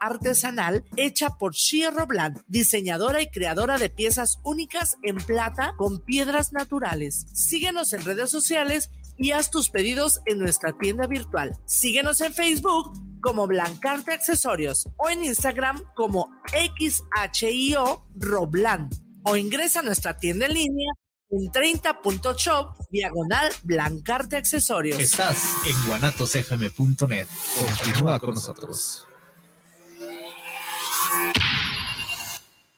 artesanal hecha por Shia Roblan, diseñadora y creadora de piezas únicas en plata con piedras naturales. Síguenos en redes sociales y haz tus pedidos en nuestra tienda virtual. Síguenos en Facebook como Blancarte Accesorios o en Instagram como XHIO Roblan o ingresa a nuestra tienda en línea en 30.shop diagonal Blancarte Accesorios. Estás en guanatosfm.net. Continúa con nosotros.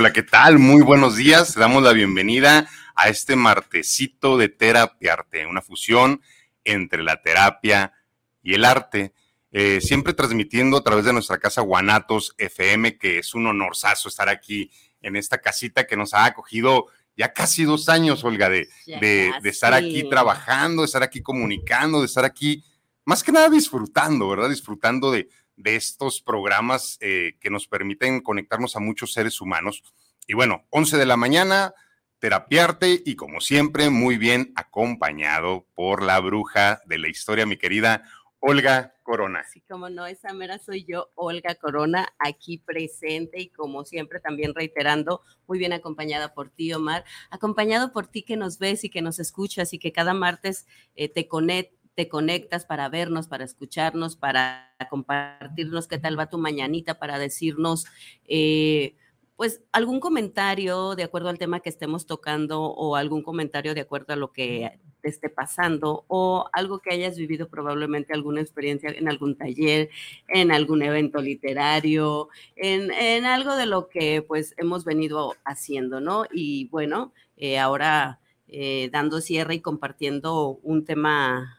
Hola, ¿qué tal? Muy buenos días. Damos la bienvenida a este martesito de Terapiarte, una fusión entre la terapia y el arte. Eh, siempre transmitiendo a través de nuestra casa Guanatos FM, que es un honorazo estar aquí en esta casita que nos ha acogido ya casi dos años, Olga, de, de, estar aquí trabajando, de estar aquí comunicando, de estar aquí, más que nada disfrutando, ¿verdad? Disfrutando de, de estos programas eh, que nos permiten conectarnos a muchos seres humanos. Y bueno, 11 de la mañana, terapiarte y como siempre, muy bien acompañado por la bruja de la historia, mi querida Olga Corona. Sí, como no, esa mera soy yo, Olga Corona, aquí presente y como siempre también reiterando, muy bien acompañada por ti, Omar, acompañado por ti que nos ves y que nos escuchas y que cada martes eh, te conectas te conectas para vernos, para escucharnos, para compartirnos qué tal va tu mañanita, para decirnos, eh, pues, algún comentario de acuerdo al tema que estemos tocando o algún comentario de acuerdo a lo que te esté pasando o algo que hayas vivido probablemente alguna experiencia en algún taller, en algún evento literario, en, algo de lo que pues hemos venido haciendo, ¿no? Y bueno, eh, ahora eh, dando cierre y compartiendo un tema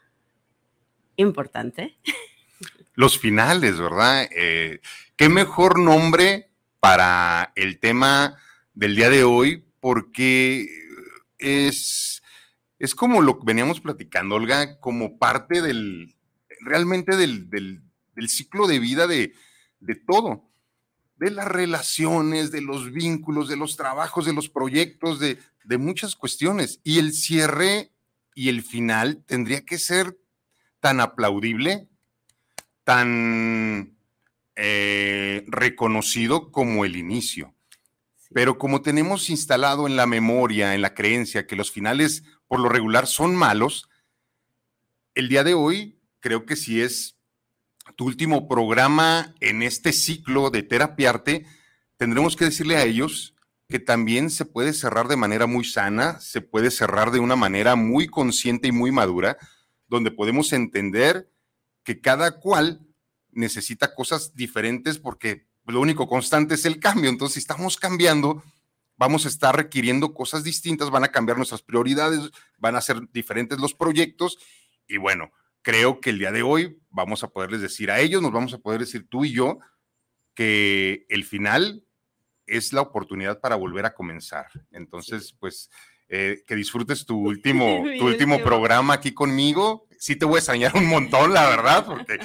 importante. Los finales, ¿verdad? Eh, ¿Qué mejor nombre para el tema del día de hoy? Porque es, es como lo que veníamos platicando, Olga, como parte del, realmente del, del, ciclo de vida de, de todo de las relaciones, de los vínculos, de los trabajos, de los proyectos, de, de, muchas cuestiones. Y el cierre y el final tendría que ser tan aplaudible, tan eh, reconocido como el inicio. Pero como tenemos instalado en la memoria, en la creencia que los finales por lo regular son malos, el día de hoy creo que si es tu último programa en este ciclo de terapiarte, tendremos que decirle a ellos que también se puede cerrar de manera muy sana, se puede cerrar de una manera muy consciente y muy madura, donde podemos entender que cada cual necesita cosas diferentes porque lo único constante es el cambio. Entonces, si estamos cambiando, vamos a estar requiriendo cosas distintas, van a cambiar nuestras prioridades, van a ser diferentes los proyectos. Y bueno, creo que el día de hoy vamos a poderles decir a ellos, nos vamos a poder decir tú y yo, que el final es la oportunidad para volver a comenzar. Entonces, pues eh, que disfrutes tu último, tu último programa aquí conmigo. Sí te voy a extrañar un montón, la verdad, porque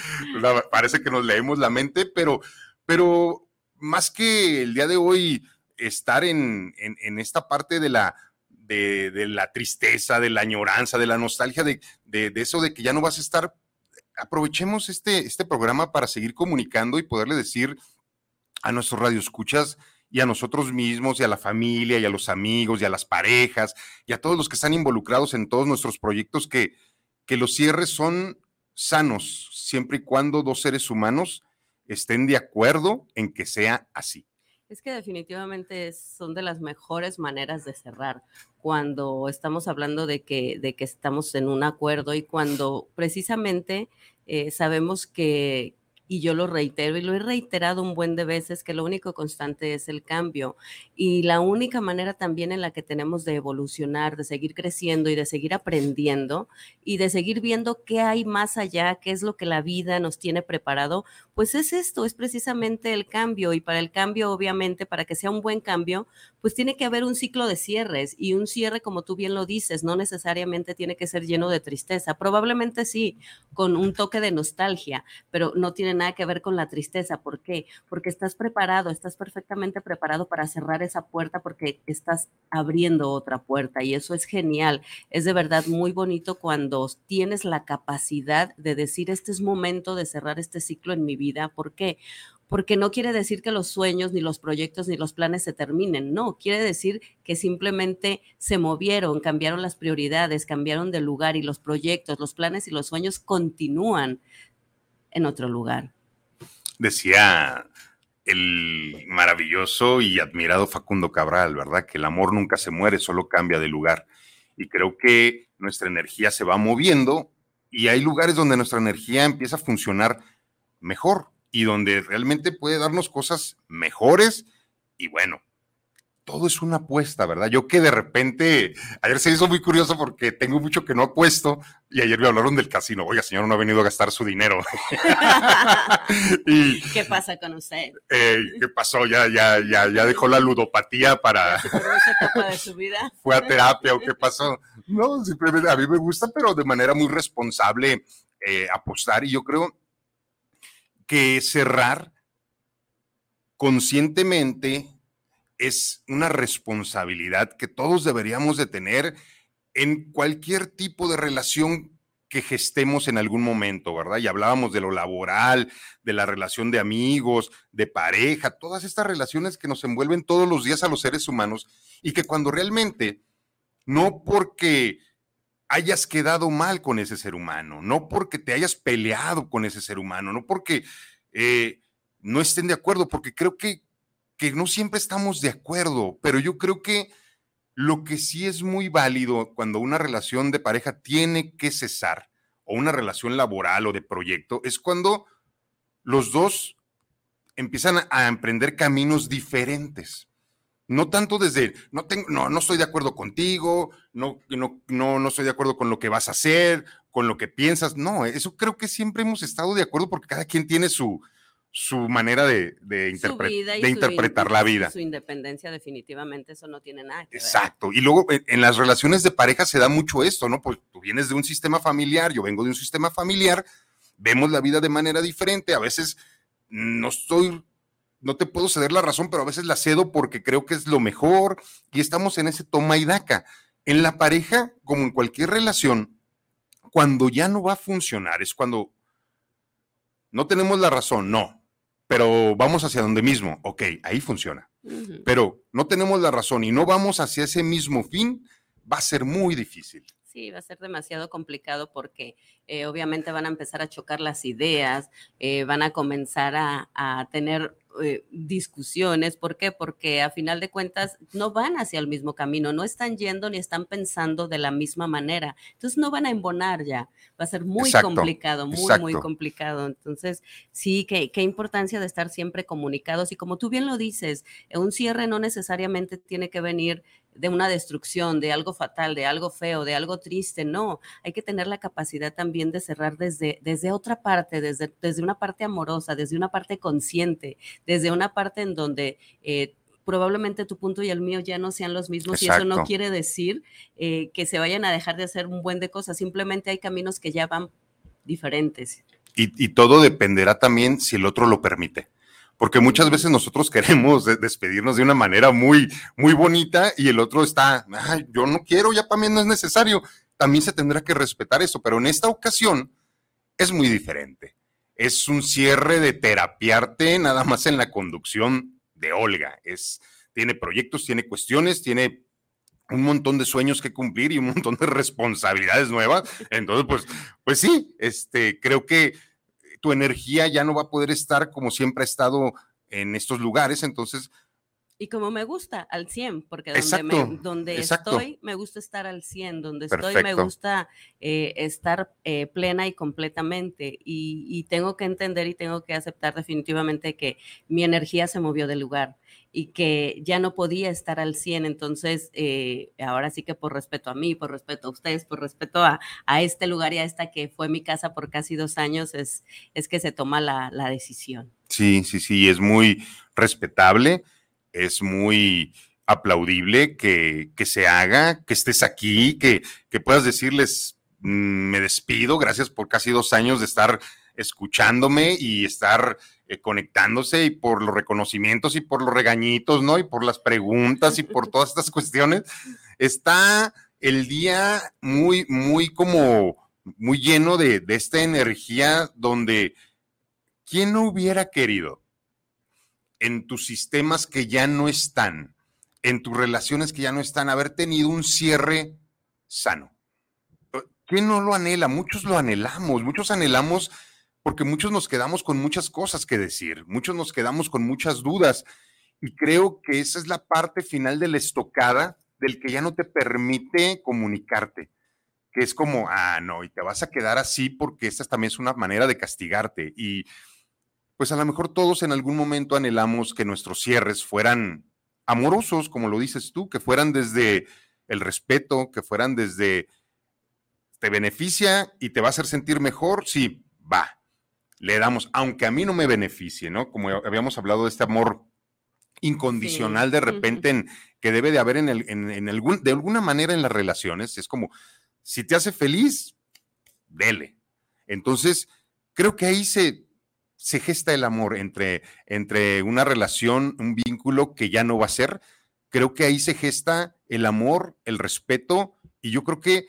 parece que nos leemos la mente, pero, pero más que el día de hoy estar en, en, esta parte de la, de, de, la tristeza, de la añoranza, de la nostalgia, de, de, eso de que ya no vas a estar, aprovechemos este, este programa para seguir comunicando y poderle decir a nuestros radioescuchas y a nosotros mismos y a la familia y a los amigos y a las parejas y a todos los que están involucrados en todos nuestros proyectos que, que los cierres son sanos siempre y cuando dos seres humanos estén de acuerdo en que sea así. Es que definitivamente son de las mejores maneras de cerrar cuando estamos hablando de que, de que estamos en un acuerdo y cuando precisamente eh, sabemos que, y yo lo reitero y lo he reiterado un buen de veces que lo único constante es el cambio. Y la única manera también en la que tenemos de evolucionar, de seguir creciendo y de seguir aprendiendo y de seguir viendo qué hay más allá, qué es lo que la vida nos tiene preparado, pues es esto, es precisamente el cambio. Y para el cambio obviamente, para que sea un buen cambio, pues tiene que haber un ciclo de cierres y un cierre como tú bien lo dices, no necesariamente tiene que ser lleno de tristeza, probablemente sí, con un toque de nostalgia, pero no tiene nada que ver con la tristeza. ¿Por qué? Porque estás preparado, estás perfectamente preparado para cerrar esa puerta porque estás abriendo otra puerta y eso es genial. Es de verdad muy bonito cuando tienes la capacidad de decir, este es momento de cerrar este ciclo en mi vida. ¿Por qué? porque no quiere decir que los sueños, ni los proyectos, ni los planes se terminen, no, quiere decir que simplemente se movieron, cambiaron las prioridades, cambiaron de lugar y los proyectos, los planes y los sueños continúan en otro lugar. Decía el maravilloso y admirado Facundo Cabral, ¿verdad? Que el amor nunca se muere, solo cambia de lugar. Y creo que nuestra energía se va moviendo y hay lugares donde nuestra energía empieza a funcionar mejor y donde realmente puede darnos cosas mejores y bueno, todo es una apuesta, ¿verdad? Yo que de repente, ayer se hizo muy curioso porque tengo mucho que no apuesto y ayer me hablaron del casino. Oiga, señor, no ha venido a gastar su dinero. y, ¿Qué pasa con usted? Eh, ¿Qué pasó? Ya, ya, ya, ya dejó la ludopatía para... de su vida? ¿Fue a terapia o qué pasó? No, simplemente a mí me gusta, pero de manera muy responsable eh, apostar y yo creo que cerrar conscientemente es una responsabilidad que todos deberíamos de tener en cualquier tipo de relación que gestemos en algún momento, ¿verdad? Y hablábamos de lo laboral, de la relación de amigos, de pareja, todas estas relaciones que nos envuelven todos los días a los seres humanos y que cuando realmente, no porque hayas quedado mal con ese ser humano, no porque te hayas peleado con ese ser humano, no porque eh, no estén de acuerdo, porque creo que que no siempre estamos de acuerdo, pero yo creo que lo que sí es muy válido cuando una relación de pareja tiene que cesar, o una relación laboral o de proyecto, es cuando los dos empiezan a emprender caminos diferentes. No tanto desde, no, tengo, no, no estoy de acuerdo contigo, no, no, no, no estoy de acuerdo con lo que vas a hacer, con lo que piensas. No, eso creo que siempre hemos estado de acuerdo porque cada quien tiene su, su manera de, de, de interpretar la vida. Su independencia, definitivamente, eso no tiene nada que Exacto. Y luego en, las relaciones de pareja se da mucho esto, ¿no? Pues tú vienes de un sistema familiar, yo vengo de un sistema familiar, vemos la vida de manera diferente. A veces no estoy, no te puedo ceder la razón, pero a veces la cedo porque creo que es lo mejor y estamos en ese toma y daca. En la pareja, como en cualquier relación, cuando ya no va a funcionar, es cuando no tenemos la razón, no pero vamos hacia donde mismo, ok, ahí funciona. Pero no tenemos la razón y no vamos hacia ese mismo fin, va a ser muy difícil. Sí, va a ser demasiado complicado porque eh, obviamente van a empezar a chocar las ideas, eh, van a comenzar a, a tener eh, discusiones. ¿Por qué? Porque a final de cuentas no van hacia el mismo camino, no están yendo ni están pensando de la misma manera. Entonces no van a embonar ya. Va a ser muy complicado, muy, muy complicado. Entonces, sí, qué, qué importancia de estar siempre comunicados. Y como tú bien lo dices, un cierre no necesariamente tiene que venir de una destrucción, de algo fatal, de algo feo, de algo triste. No, hay que tener la capacidad también de cerrar desde, desde otra parte, desde, desde una parte amorosa, desde una parte consciente, desde una parte en donde... Eh, probablemente tu punto y el mío ya no sean los mismos y eso no quiere decir eh, que se vayan a dejar de hacer un buen de cosas, simplemente hay caminos que ya van diferentes. y todo dependerá también si el otro lo permite porque muchas veces nosotros queremos despedirnos de una manera muy, muy bonita y el otro está, yo no quiero, ya para mí no es necesario. También se tendrá que respetar eso, pero en esta ocasión es muy diferente. Es un cierre de terapiarte nada más en la conducción de Olga. Es, tiene proyectos, tiene cuestiones, tiene un montón de sueños que cumplir y un montón de responsabilidades nuevas. Entonces, pues, pues sí, este, creo que tu energía ya no va a poder estar como siempre ha estado en estos lugares, entonces y como me gusta, al 100, porque Exacto, donde, me- donde exacto. estoy, me gusta estar al 100, donde estoy, me gusta eh, estar eh, plena y completamente. Y, y tengo que entender y tengo que aceptar definitivamente que mi energía se movió del lugar y que ya no podía estar al 100. Entonces, eh, ahora sí que por respeto a mí, por respeto a ustedes, por respeto a, a este lugar y a esta que fue mi casa por casi dos años, es, es que se toma la, la decisión. Sí, sí, sí, es muy respetable, es muy aplaudible que, que se haga, que estés aquí, que, que puedas decirles, "Mm, me despido, gracias por casi dos años de estar escuchándome y estar eh, conectándose y por los reconocimientos y por los regañitos, ¿no? Y por las preguntas y por todas estas cuestiones. Está el día muy, muy como, muy lleno de, de esta energía donde, ¿quién no hubiera querido en tus sistemas que ya no están, en tus relaciones que ya no están, haber tenido un cierre sano? ¿Quién no lo anhela? Muchos lo anhelamos, muchos anhelamos porque muchos nos quedamos con muchas cosas que decir, muchos nos quedamos con muchas dudas y creo que esa es la parte final de la estocada del que ya no te permite comunicarte, que es como, ah, no, y te vas a quedar así porque esta también es una manera de castigarte y pues a lo mejor todos en algún momento anhelamos que nuestros cierres fueran amorosos, como lo dices tú, que fueran desde el respeto, que fueran desde te beneficia y te va a hacer sentir mejor, sí, va, le damos, aunque a mí no me beneficie, ¿no? Como habíamos hablado de este amor incondicional Sí, de repente en, que debe de haber en, el, en, en algún, de alguna manera en las relaciones, es como, si te hace feliz, dele. Entonces, creo que ahí se, se gesta el amor entre, entre una relación, un vínculo que ya no va a ser. Creo que ahí se gesta el amor, el respeto, y yo creo que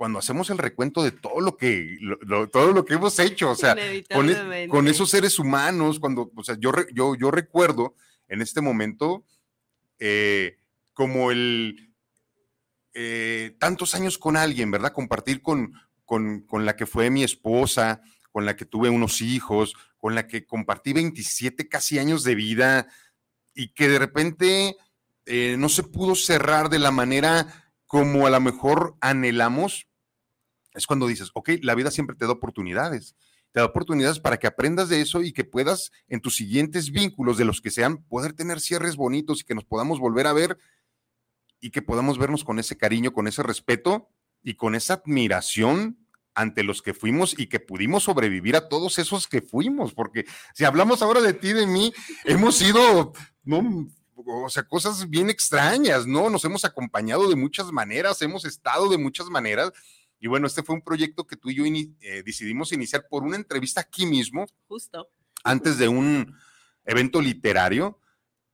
cuando hacemos el recuento de todo lo que, lo- lo- todo lo que hemos hecho, o sea, con, e- con esos seres humanos, cuando, o sea, yo, yo, yo recuerdo en este momento eh, como el eh, tantos años con alguien, ¿verdad? Compartir con, con, con la que fue mi esposa, con la que tuve unos hijos, con la que compartí 27 casi años de vida y que de repente eh, no se pudo cerrar de la manera como a lo mejor anhelamos, es cuando dices, ok, la vida siempre te da oportunidades. Te da oportunidades para que aprendas de eso y que puedas en tus siguientes vínculos, de los que sean, poder tener cierres bonitos y que nos podamos volver a ver y que podamos vernos con ese cariño, con ese respeto y con esa admiración ante los que fuimos y que pudimos sobrevivir a todos esos que fuimos, porque si hablamos ahora de ti, de mí, hemos sido, no, o sea, cosas bien extrañas, ¿no? Nos hemos acompañado de muchas maneras, hemos estado de muchas maneras. Y bueno, este fue un proyecto que tú y yo eh, decidimos iniciar por una entrevista aquí mismo, Justo. antes de un evento literario,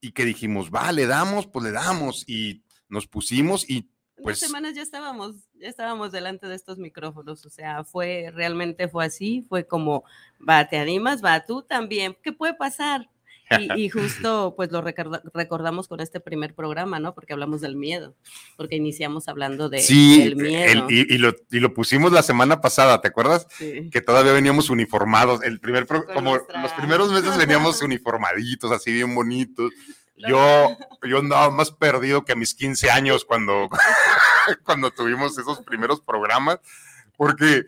y que dijimos, va, le damos, pues le damos, y nos pusimos y Pues- Unas semanas ya estábamos, ya estábamos delante de estos micrófonos, o sea, fue, realmente fue así, fue como, va, te animas, va, tú también, ¿qué puede pasar? Y, y justo pues lo recorda- recordamos con este primer programa, ¿no? Porque hablamos del miedo, porque iniciamos hablando de, sí, del el- miedo. y, y lo, y lo pusimos la semana pasada, ¿te acuerdas? Sí. Que todavía veníamos uniformados, el primer, pro- como nuestra- los primeros meses veníamos uniformaditos, así bien bonitos. Yo, yo andaba más perdido que a mis 15 años cuando, cuando tuvimos esos primeros programas, porque,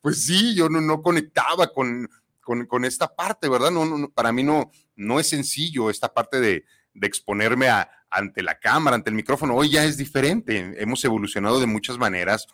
pues sí, yo no, no conectaba con, con, con esta parte, ¿verdad? No, no, no, para mí no, no es sencillo esta parte de, de exponerme a, ante la cámara, ante el micrófono. Hoy ya es diferente, hemos evolucionado de muchas maneras.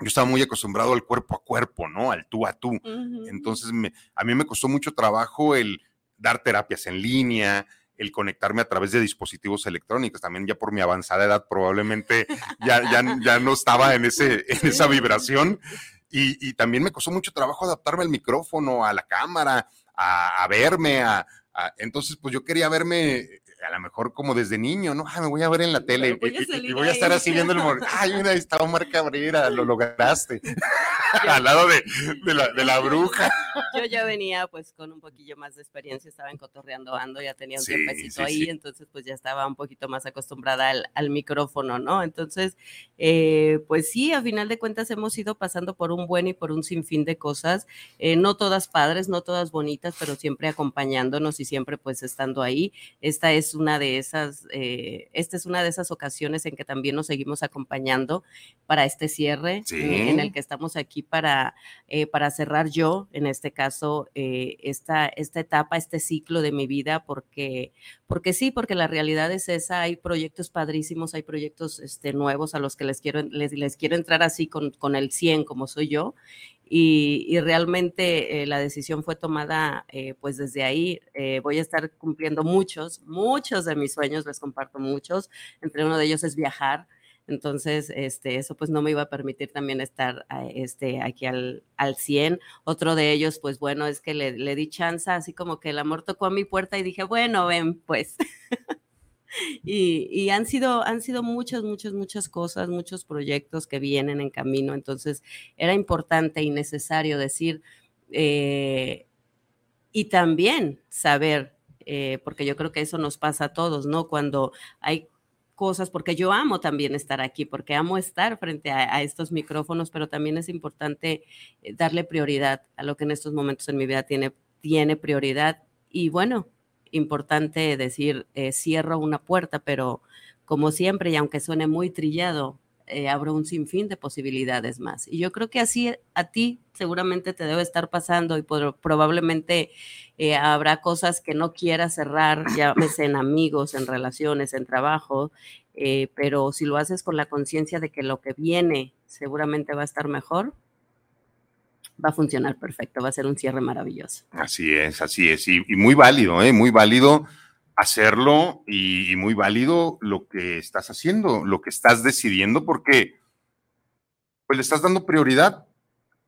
Yo estaba muy acostumbrado al cuerpo a cuerpo, ¿no? Al tú a tú. Entonces, me- a mí me costó mucho trabajo el dar terapias en línea, el conectarme a través de dispositivos electrónicos. También ya por mi avanzada edad probablemente ya, ya, ya no estaba en, ese, en esa vibración. Y, y también me costó mucho trabajo adaptarme al micrófono, a la cámara, a, a verme. A, a- entonces, pues yo quería verme a lo mejor como desde niño, ¿no? Ah, me voy a ver en la tele Voy y- voy a estar así viendo el... mor- Ay, mira, ahí está Omar Cabrera, lo lograste. Al lado de, de la, de la bruja. yo ya venía pues con un poquillo más de experiencia, estaba en Cotorreando Ando, ya tenía un tiempecito ahí, entonces pues ya estaba un poquito más acostumbrada al, micrófono, ¿no? Entonces, eh, pues sí, a final de cuentas hemos ido pasando por un buen y por un sinfín de cosas, eh, no todas padres, no todas bonitas, pero siempre acompañándonos y siempre pues estando ahí. Esta es una de esas, eh, esta es una de esas ocasiones en que también nos seguimos acompañando para este cierre en el que estamos aquí para, para cerrar yo, en este caso, esta, esta etapa, este ciclo de mi vida, porque, porque sí, porque la realidad es esa, hay proyectos padrísimos, hay proyectos este, nuevos a los que les quiero, les, les quiero entrar así con, con el 100 como soy yo, y, realmente eh, la decisión fue tomada eh, pues desde ahí. Eh, voy a estar cumpliendo muchos, muchos de mis sueños, les comparto muchos, entre uno de ellos es viajar. Entonces, este, eso pues no me iba a permitir también estar este, aquí al, al 100. Otro de ellos, pues bueno, es que le, le di chance, así como que el amor tocó a mi puerta y dije, bueno, ven, pues. Y, han, sido, han sido muchas, muchas, muchas cosas, muchos proyectos que vienen en camino. Entonces, era importante y necesario decir, eh, y también saber, eh, porque yo creo que eso nos pasa a todos, ¿no? Cuando hay cosas, porque yo amo también estar aquí, porque amo estar frente a, estos micrófonos, pero también es importante eh, darle prioridad a lo que en estos momentos en mi vida tiene, tiene prioridad. Y bueno, importante decir, eh, cierro una puerta, pero como siempre, y aunque suene muy trillado, eh, abro un sinfín de posibilidades más. Y yo creo que así a ti seguramente te debe estar pasando y probablemente eh, habrá cosas que no quieras cerrar, ya en amigos, en relaciones, en trabajo, pero si lo haces con la conciencia de que lo que viene seguramente va a estar mejor, va a funcionar perfecto, va a ser un cierre maravilloso. Así es, así es, y, muy válido, ¿eh? muy válido hacerlo y, muy válido lo que estás haciendo, lo que estás decidiendo, porque pues le estás dando prioridad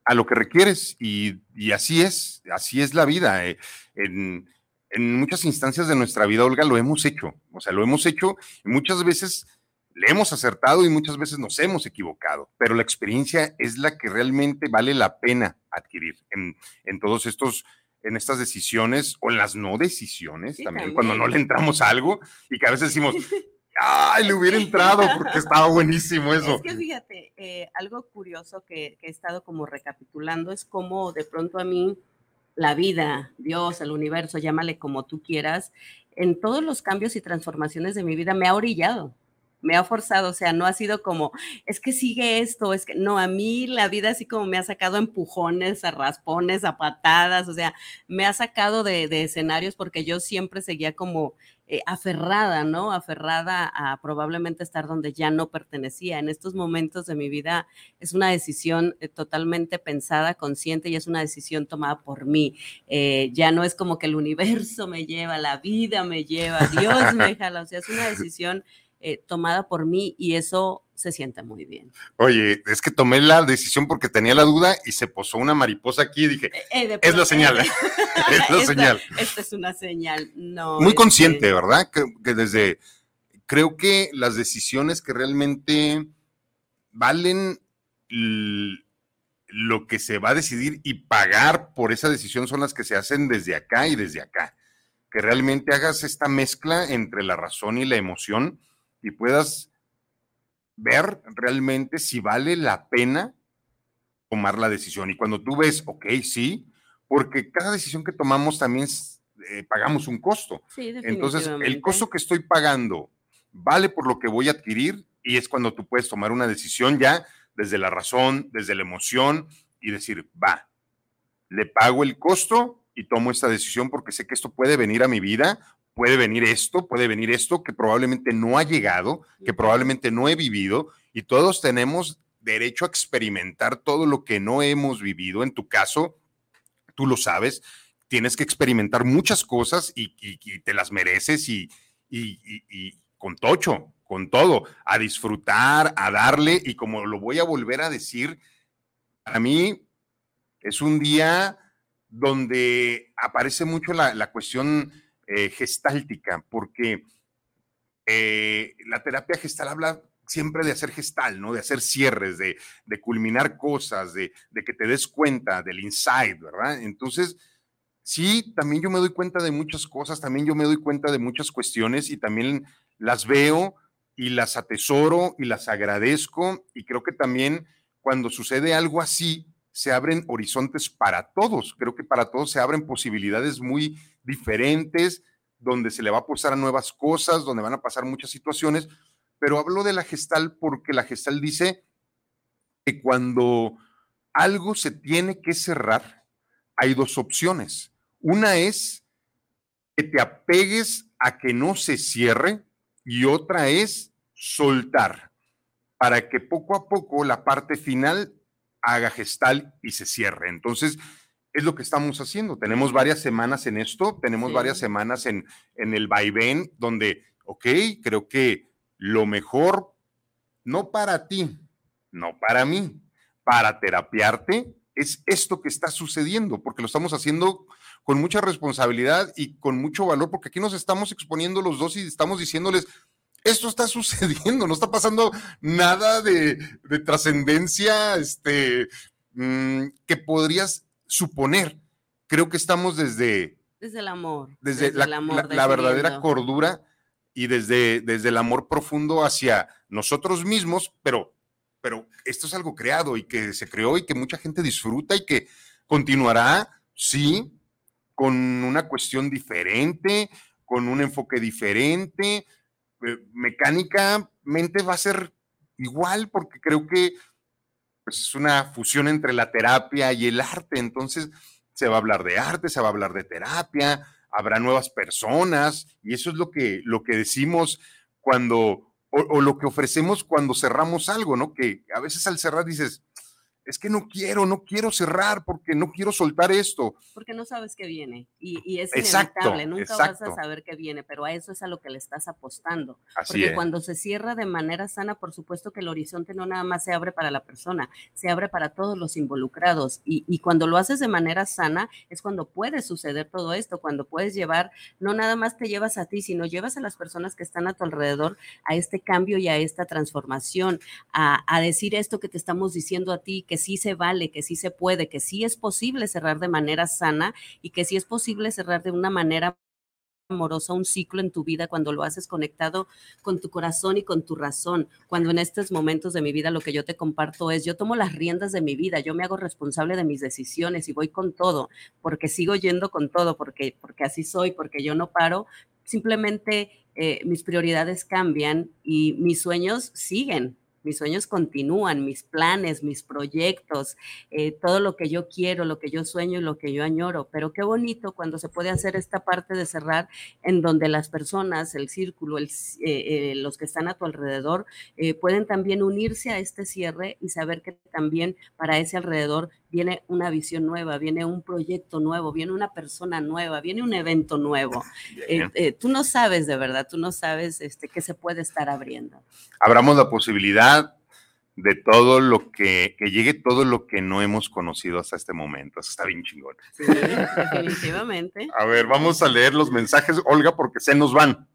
a lo que requieres y, así es, así es la vida. Eh. En, en muchas instancias de nuestra vida, Olga, lo hemos hecho, o sea, lo hemos hecho y muchas veces le hemos acertado y muchas veces nos hemos equivocado, pero la experiencia es la que realmente vale la pena adquirir en, en todos estos, en estas decisiones o en las no decisiones también, cuando no le entramos a algo y que a veces decimos, ay, le hubiera entrado porque estaba buenísimo eso. Es que fíjate, eh, algo curioso que, que he estado como recapitulando es cómo de pronto a mí la vida, Dios, el universo, llámale como tú quieras, en todos los cambios y transformaciones de mi vida me ha orillado me ha forzado, o sea, no ha sido como, es que sigue esto, es que no, a mí la vida así como me ha sacado empujones, a raspones, a patadas, o sea, me ha sacado de, escenarios porque yo siempre seguía como eh, aferrada, ¿no? Aferrada a probablemente estar donde ya no pertenecía. En estos momentos de mi vida es una decisión eh, totalmente pensada, consciente y es una decisión tomada por mí. Eh, ya no es como que el universo me lleva, la vida me lleva, Dios me jala, o sea, es una decisión eh, tomada por mí y eso se siente muy bien. Oye, es que tomé la decisión porque tenía la duda y se posó una mariposa aquí y dije, eh, eh, es la señal, es la señal. Esta es una señal, no. Muy consciente, ¿verdad? Que, desde, creo que las decisiones que realmente valen lo que se va a decidir y pagar por esa decisión son las que se hacen desde acá y desde acá. Que realmente hagas esta mezcla entre la razón y la emoción y puedas ver realmente si vale la pena tomar la decisión. Y cuando tú ves, ok, sí, porque cada decisión que tomamos también eh, pagamos un costo. Entonces, el costo que estoy pagando vale por lo que voy a adquirir y es cuando tú puedes tomar una decisión ya desde la razón, desde la emoción y decir, va, le pago el costo y tomo esta decisión porque sé que esto puede venir a mi vida puede venir esto, puede venir esto que probablemente no ha llegado, que probablemente no he vivido y todos tenemos derecho a experimentar todo lo que no hemos vivido. En tu caso, tú lo sabes, tienes que experimentar muchas cosas y, te las mereces y, y con tocho, con todo, a disfrutar, a darle y como lo voy a volver a decir, a mí es un día donde aparece mucho la, la cuestión eh, gestáltica, porque eh, la terapia gestal habla siempre de hacer gestal, ¿no? De hacer cierres, de, de culminar cosas, de, de, que te des cuenta del inside, ¿verdad? Entonces, sí, también yo me doy cuenta de muchas cosas, también yo me doy cuenta de muchas cuestiones y también las veo y las atesoro y las agradezco y creo que también cuando sucede algo así, se abren horizontes para todos. Creo que para todos se abren posibilidades muy diferentes, donde se le va a apostar a nuevas cosas, donde van a pasar muchas situaciones, pero hablo de la gestal porque la gestal dice que cuando algo se tiene que cerrar, hay dos opciones. Una es que te apegues a que no se cierre y otra es soltar para que poco a poco la parte final haga gestal y se cierre. Entonces, es lo que estamos haciendo. Tenemos varias semanas en esto, tenemos sí. varias semanas en, en el vaivén, donde, ok, creo que lo mejor, no para ti, no para mí, para terapiarte, es esto que está sucediendo, porque lo estamos haciendo con mucha responsabilidad y con mucho valor, porque aquí nos estamos exponiendo los dos y estamos diciéndoles, esto está sucediendo, no está pasando nada de, de trascendencia este, mmm, que podrías suponer. Creo que estamos desde... Desde el amor. Desde, desde la, el amor la, la verdadera cordura y desde, desde el amor profundo hacia nosotros mismos, pero, pero esto es algo creado y que se creó y que mucha gente disfruta y que continuará, sí, con una cuestión diferente, con un enfoque diferente, eh, mecánicamente va a ser igual porque creo que pues, es una fusión entre la terapia y el arte. Entonces se va a hablar de arte, se va a hablar de terapia, habrá nuevas personas y eso es lo que, lo que decimos cuando, o, o lo que ofrecemos cuando cerramos algo, ¿no? Que a veces al cerrar dices, es que no quiero, no quiero cerrar porque no quiero soltar esto. Porque no sabes qué viene y, y es inevitable, exacto, nunca exacto. vas a saber qué viene, pero a eso es a lo que le estás apostando. Así porque es. cuando se cierra de manera sana, por supuesto que el horizonte no nada más se abre para la persona, se abre para todos los involucrados y, y cuando lo haces de manera sana es cuando puede suceder todo esto, cuando puedes llevar, no nada más te llevas a ti, sino llevas a las personas que están a tu alrededor a este cambio y a esta transformación, a, a decir esto que te estamos diciendo a ti, que sí se vale, que sí se puede, que sí es posible cerrar de manera sana y que sí es posible cerrar de una manera amorosa un ciclo en tu vida cuando lo haces conectado con tu corazón y con tu razón. Cuando en estos momentos de mi vida lo que yo te comparto es, yo tomo las riendas de mi vida, yo me hago responsable de mis decisiones y voy con todo, porque sigo yendo con todo, porque, porque así soy, porque yo no paro, simplemente eh, mis prioridades cambian y mis sueños siguen, mis sueños continúan, mis planes, mis proyectos, eh, todo lo que yo quiero, lo que yo sueño y lo que yo añoro. Pero qué bonito cuando se puede hacer esta parte de cerrar en donde las personas, el círculo, eh, eh, los que están a tu alrededor, pueden también unirse a este cierre y saber que también para ese alrededor viene una visión nueva, viene un proyecto nuevo, viene una persona nueva, viene un evento nuevo. Eh, eh, tú no sabes de verdad, tú no sabes este, qué se puede estar abriendo. Abramos la posibilidad de todo lo que, que llegue todo lo que no hemos conocido hasta este momento. Eso está bien chingón. Sí, definitivamente. A ver, vamos a leer los mensajes, Olga, porque se nos van.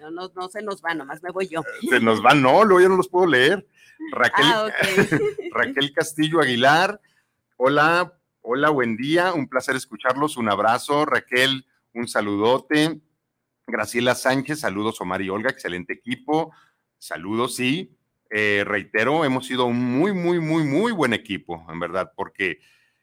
No, no, no se nos van, nomás me voy yo. Se nos van, no, luego ya no los puedo leer. Raquel, ah, okay. Raquel Castillo Aguilar, Hola, hola, buen día, un placer escucharlos, un abrazo, Raquel, un saludote. Graciela Sánchez, saludos Omar y Olga, excelente equipo, saludos, sí. Eh, reitero, hemos sido un muy, muy, muy, muy buen equipo, en verdad, porque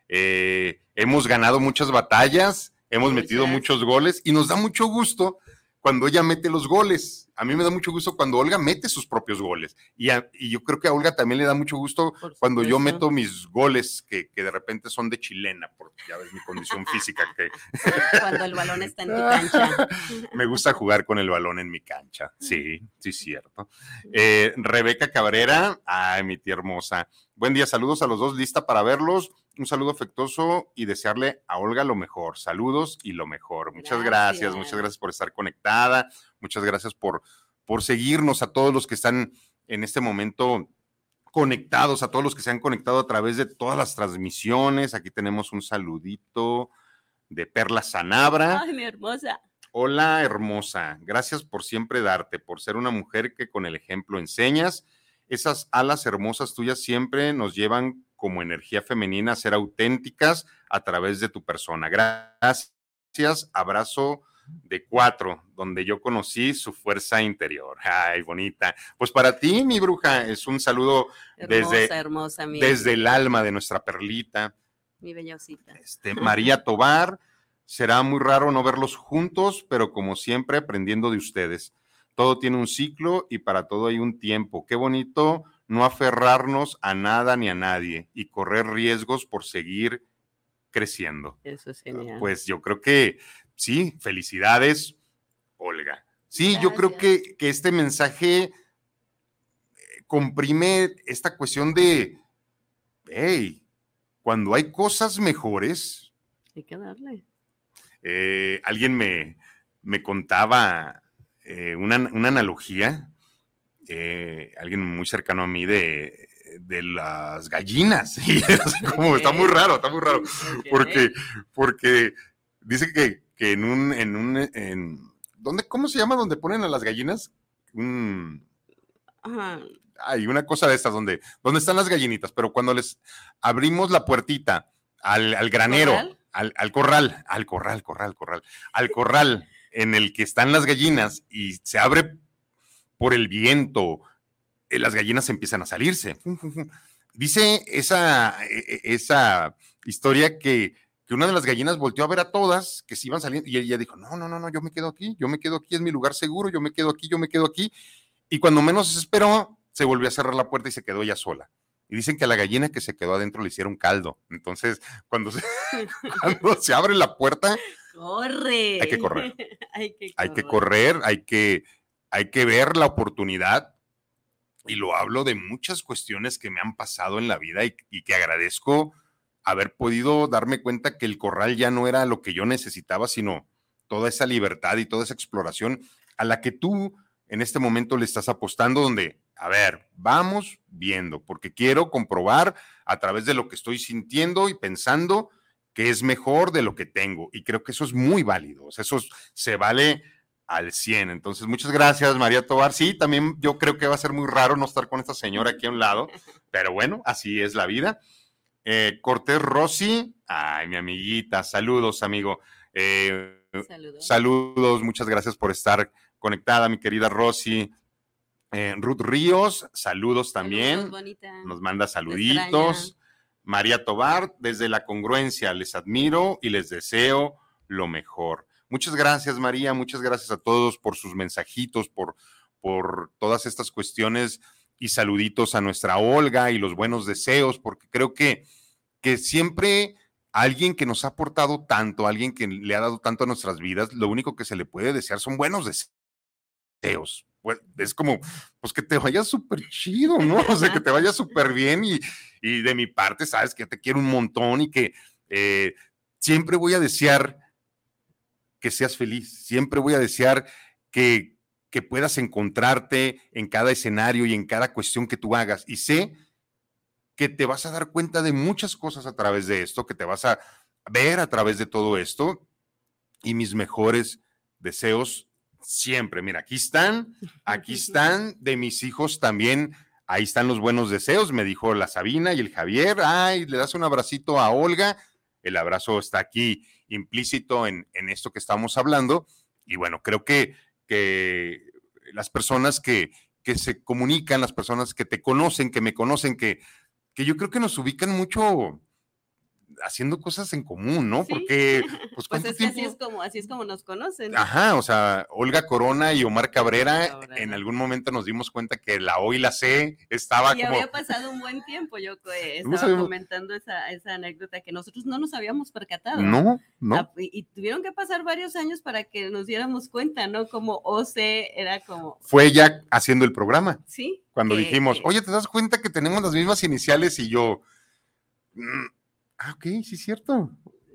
eh, hemos ganado muchas batallas, hemos metido muchos goles y nos da mucho gusto cuando ella mete los goles. A mí me da mucho gusto cuando Olga mete sus propios goles. Y, a, y yo creo que a Olga también le da mucho gusto cuando yo meto mis goles, que, que, de repente son de chilena, porque ya ves mi condición física. Que... Cuando el balón está en tu cancha. me gusta jugar con el balón en mi cancha. Sí, sí, cierto. Eh, Rebeca Cabrera, ay, mi tía hermosa. Buen día, saludos a los dos, lista para verlos. Un saludo afectuoso y desearle a Olga lo mejor. Saludos y lo mejor. Muchas gracias, gracias muchas gracias por estar conectada. Muchas gracias por, por seguirnos a todos los que están en este momento conectados, a todos los que se han conectado a través de todas las transmisiones. Aquí tenemos un saludito de Perla Sanabra. Ay, mi hermosa. Hola, hermosa. Gracias por siempre darte, por ser una mujer que con el ejemplo enseñas. Esas alas hermosas tuyas siempre nos llevan como energía femenina ser auténticas a través de tu persona. Gracias. Abrazo de cuatro, donde yo conocí su fuerza interior. Ay, bonita. Pues para ti, mi bruja, es un saludo Hermosa, desde, hermosa, desde el alma de nuestra perlita. mi bellosita. Este, María Tobar, será muy raro no verlos juntos, pero como siempre, aprendiendo de ustedes. Todo tiene un ciclo y para todo hay un tiempo. Qué bonito no aferrarnos a nada ni a nadie y correr riesgos por seguir creciendo. Eso es genial. Pues yo creo que sí, felicidades, Olga. Sí, yo creo que, que este mensaje eh, comprime esta cuestión de, hey, cuando hay cosas mejores, Hay que darle. eh, alguien me, me contaba eh, una, una analogía, eh, alguien muy cercano a mí de, de las gallinas. Y es así como, está muy raro, está muy raro porque, porque dice que, que en un, en un, en, ¿dónde, cómo se llama donde ponen a las gallinas? Un, hay una cosa de estas donde, donde están las gallinitas, pero cuando les abrimos la puertita al, al granero, ¿Corral? al, al corral, al corral, corral, corral, al corral en el que están las gallinas y se abre por el viento, eh, las gallinas empiezan a salirse. Dice esa, e- e- esa historia que, que una de las gallinas volteó a ver a todas que se iban saliendo y ella dijo, no, no, no, no, yo me quedo aquí, yo me quedo aquí, es mi lugar seguro, yo me quedo aquí, yo me quedo aquí. Y cuando menos se esperó, se volvió a cerrar la puerta y se quedó ella sola. Y dicen que a la gallina que se quedó adentro le hicieron caldo. Entonces, cuando se, cuando se abre la puerta, Corre. Hay que correr. hay que hay que correr, hay que, hay que ver la oportunidad. Y lo hablo de muchas cuestiones que me han pasado en la vida y, que agradezco haber podido darme cuenta que el corral ya no era lo que yo necesitaba, sino toda esa libertad y toda esa exploración a la que tú en este momento le estás apostando, donde, a ver, vamos viendo, porque quiero comprobar a través de lo que estoy sintiendo y pensando que es mejor de lo que tengo. Y creo que eso es muy válido, eso es- se vale al 100. Entonces, muchas gracias, María Tobar. Sí, también yo creo que va a ser muy raro no estar con esta señora aquí a un lado, pero bueno, así es la vida. Eh, Cortés Rossi, ay, mi amiguita, saludos, amigo. Eh, Saludos. Saludos, muchas gracias por estar conectada, mi querida Rosy. Eh, Ruth Ríos, saludos también. Saludos, bonita. Nos manda saluditos. María Tobar, desde la congruencia, les admiro y les deseo lo mejor. Muchas gracias, María. Muchas gracias a todos por sus mensajitos, por, por todas estas cuestiones y saluditos a nuestra Olga y los buenos deseos, porque creo que, que siempre alguien que nos ha aportado tanto, alguien que le ha dado tanto a nuestras vidas, lo único que se le puede desear son buenos deseos. Pues, es como, pues que te vaya súper chido, ¿no? O sea, que te vaya súper bien y, y de mi parte, sabes que te quiero un montón y que eh, siempre voy a desear que seas feliz, siempre voy a desear que, que puedas encontrarte en cada escenario y en cada cuestión que tú hagas. Y sé que te vas a dar cuenta de muchas cosas a través de esto, que te vas a ver a través de todo esto. Y mis mejores deseos siempre, mira, aquí están, aquí están de mis hijos también. Ahí están los buenos deseos, me dijo la Sabina y el Javier. Ay, le das un abracito a Olga. El abrazo está aquí implícito en, en esto que estamos hablando. Y bueno, creo que, que las personas que, que se comunican, las personas que te conocen, que me conocen, que, que yo creo que nos ubican mucho haciendo cosas en común, ¿no? Sí. Porque, pues, Pues ¿cuánto es que así es como, así es como nos conocen. Ajá, o sea, Olga Corona y Omar Cabrera, Cabrera. en algún momento nos dimos cuenta que la O y la C estaba Y como... había pasado un buen tiempo, yo eh, No estaba comentando esa, esa anécdota que nosotros no nos habíamos percatado. No, no. Ah, Y, tuvieron que pasar varios años para que nos diéramos cuenta, ¿no? Como OC era como, Fue ya haciendo el programa, sí. cuando dijimos, oye, ¿te das cuenta que tenemos las mismas iniciales? Y yo, "Mm, ah, ok, sí es cierto.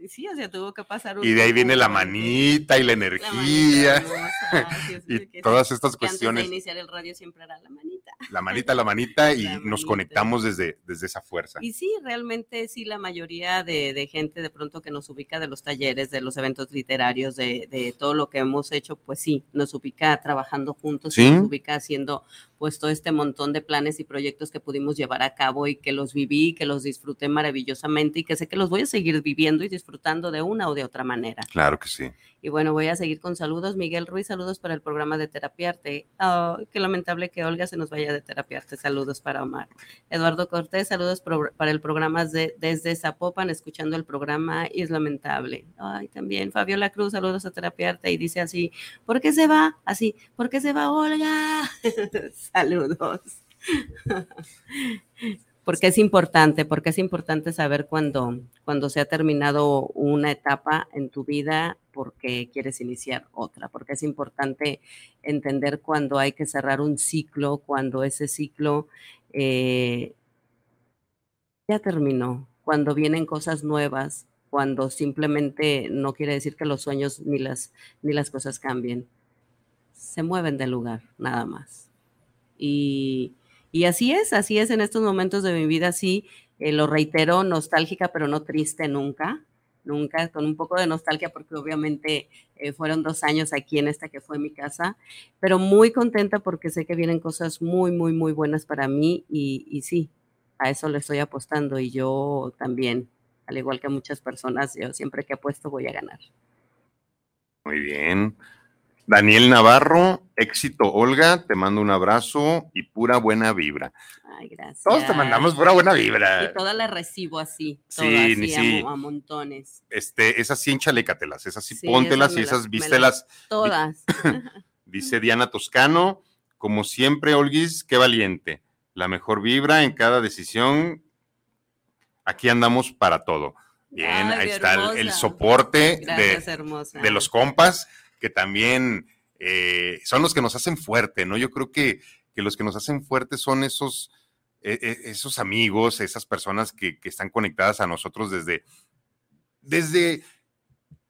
Sí, o sea, tuvo que pasar un Y de ahí viene la manita y la la manita energía hermosa, así es y todas estas que antes de cuestiones. iniciar el radio siempre era la manita. La manita, la manita y La nos conectamos desde, desde esa fuerza. Y sí, realmente sí, la mayoría de, de gente de pronto que nos ubica de los talleres, de los eventos literarios, de, de todo lo que hemos hecho, pues sí, nos ubica trabajando juntos, Sí. nos ubica haciendo pues todo este montón de planes y proyectos que pudimos llevar a cabo y que los viví, que los disfruté maravillosamente y que sé que los voy a seguir viviendo y disfrutando de una o de otra manera. Claro que sí. Y bueno, voy a seguir con saludos. Miguel Ruiz, saludos para el programa de Terapiarte. Oh, qué lamentable que Olga se nos vaya de Terapiarte. Saludos para Omar. Eduardo Cortés, saludos para el programa de- desde Zapopan, escuchando el programa y es lamentable. Ay, también Fabiola Cruz, saludos a Terapiarte y dice así, ¿por qué se va? Así, ¿por qué se va Olga? saludos. porque es importante, porque es importante saber cuando, cuando se ha terminado una etapa en tu vida porque quieres iniciar otra, porque es importante entender cuando hay que cerrar un ciclo, cuando ese ciclo eh, ya terminó, cuando vienen cosas nuevas, cuando simplemente no quiere decir que los sueños ni las, ni las cosas cambien, se mueven del lugar, nada más. Y, y así es, así es en estos momentos de mi vida, sí, eh, lo reitero, nostálgica, pero no triste nunca, nunca, con un poco de nostalgia, porque obviamente eh, fueron dos años aquí en esta que fue mi casa, pero muy contenta porque sé que vienen cosas muy, muy, muy buenas para mí y, y sí, a eso le estoy apostando y yo también, al igual que muchas personas, yo siempre que apuesto voy a ganar. Muy bien. Daniel Navarro, éxito, Olga, te mando un abrazo y pura buena vibra. Ay, gracias. Todos te mandamos pura buena Y vibra. todas las recibo así, Sí, todas ni así, a sí. a, montones. Este, esas sí enchalécatelas, esas sí, Sí, póntelas esas y esas las- vístelas. Todas. Dice Diana Toscano, como siempre, Olguis, qué valiente. La mejor vibra en cada decisión. Aquí andamos para todo. Bien, Ay, ahí está el, soporte Gracias, de, hermosa. de los compas, que también eh, son los que nos hacen fuerte, ¿no? Yo creo que, que los que nos hacen fuerte son esos, eh, eh, esos amigos, esas personas que, que están conectadas a nosotros desde, desde,